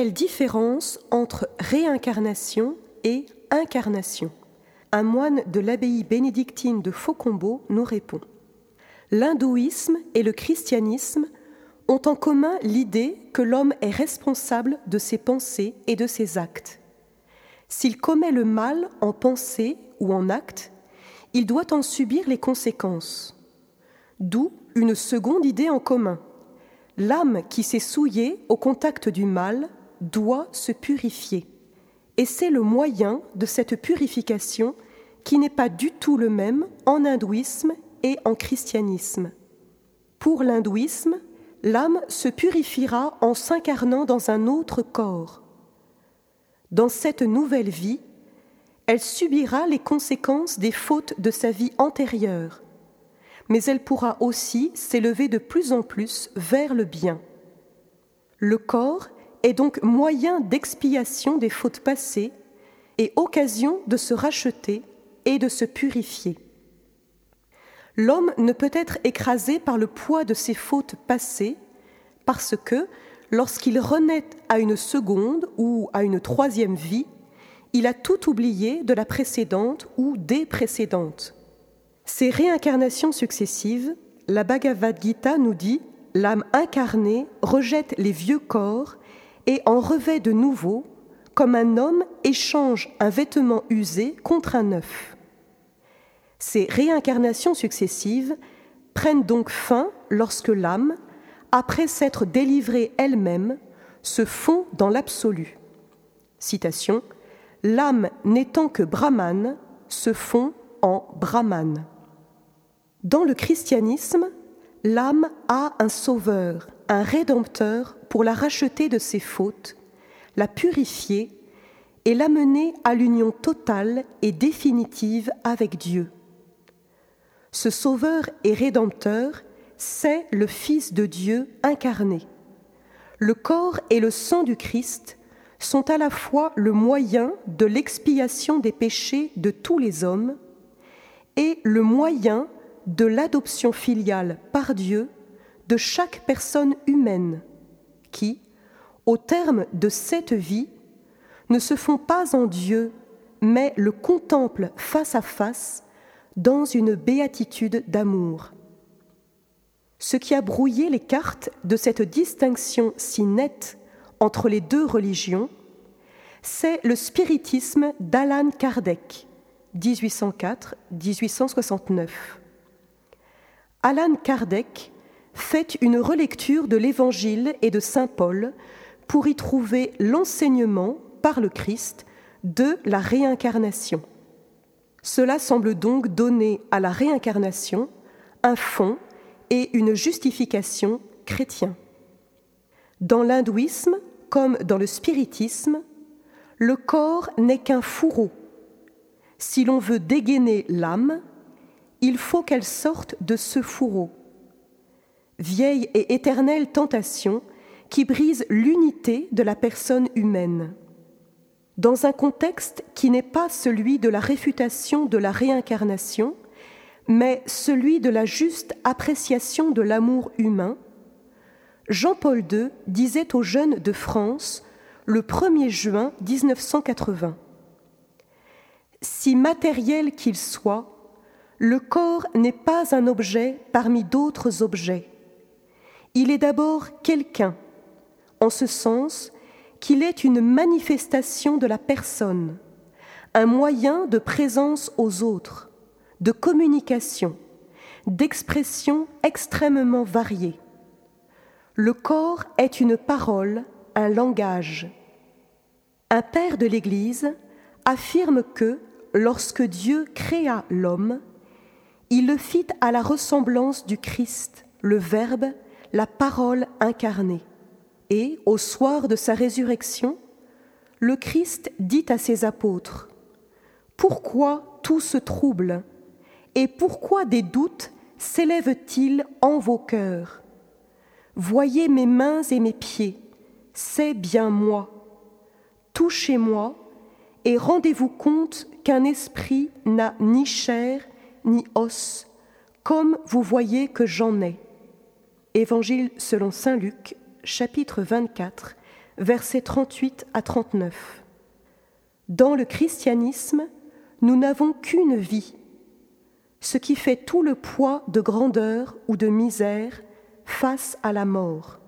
Quelle différence entre réincarnation et incarnation Un moine de l'abbaye bénédictine de Faucombeau nous répond. L'hindouisme et le christianisme ont en commun l'idée que l'homme est responsable de ses pensées et de ses actes. S'il commet le mal en pensée ou en acte, il doit en subir les conséquences. D'où une seconde idée en commun. L'âme qui s'est souillée au contact du mal doit se purifier. Et c'est le moyen de cette purification qui n'est pas du tout le même en hindouisme et en christianisme. Pour l'hindouisme, l'âme se purifiera en s'incarnant dans un autre corps. Dans cette nouvelle vie, elle subira les conséquences des fautes de sa vie antérieure, mais elle pourra aussi s'élever de plus en plus vers le bien. Le corps est donc moyen d'expiation des fautes passées et occasion de se racheter et de se purifier. L'homme ne peut être écrasé par le poids de ses fautes passées parce que, lorsqu'il renaît à une seconde ou à une troisième vie, il a tout oublié de la précédente ou des précédentes. Ces réincarnations successives, la Bhagavad Gita nous dit l'âme incarnée rejette les vieux corps et en revêt de nouveaux, comme un homme échange un vêtement usé contre un neuf. Ces réincarnations successives prennent donc fin lorsque l'âme, après s'être délivrée elle-même, se fond dans l'absolu. Citation L'âme n'étant que Brahman se fond en Brahman. Dans le christianisme, l'âme a un sauveur, un rédempteur pour la racheter de ses fautes, la purifier et l'amener à l'union totale et définitive avec Dieu. Ce sauveur et rédempteur, c'est le Fils de Dieu incarné. Le corps et le sang du Christ sont à la fois le moyen de l'expiation des péchés de tous les hommes et le moyen de l'adoption filiale par Dieu de chaque personne humaine qui, au terme de cette vie, ne se font pas en Dieu, mais le contemplent face à face dans une béatitude d'amour. Ce qui a brouillé les cartes de cette distinction si nette entre les deux religions, c'est le spiritisme d'Alan Kardec, 1804-1869. Alan Kardec fait une relecture de l'Évangile et de Saint Paul pour y trouver l'enseignement par le Christ de la réincarnation. Cela semble donc donner à la réincarnation un fond et une justification chrétien. Dans l'hindouisme, comme dans le spiritisme, le corps n'est qu'un fourreau. Si l'on veut dégainer l'âme, il faut qu'elle sorte de ce fourreau vieille et éternelle tentation qui brise l'unité de la personne humaine. Dans un contexte qui n'est pas celui de la réfutation de la réincarnation, mais celui de la juste appréciation de l'amour humain, Jean-Paul II disait aux jeunes de France le 1er juin 1980 Si matériel qu'il soit, le corps n'est pas un objet parmi d'autres objets. Il est d'abord quelqu'un, en ce sens qu'il est une manifestation de la personne, un moyen de présence aux autres, de communication, d'expression extrêmement variée. Le corps est une parole, un langage. Un père de l'Église affirme que, lorsque Dieu créa l'homme, il le fit à la ressemblance du Christ, le Verbe, la parole incarnée. Et, au soir de sa résurrection, le Christ dit à ses apôtres, Pourquoi tout se trouble Et pourquoi des doutes s'élèvent-ils en vos cœurs? Voyez mes mains et mes pieds, c'est bien moi. Touchez-moi et rendez-vous compte qu'un esprit n'a ni chair ni os, comme vous voyez que j'en ai. Évangile selon Saint Luc, chapitre 24, versets 38 à 39. Dans le christianisme, nous n'avons qu'une vie, ce qui fait tout le poids de grandeur ou de misère face à la mort.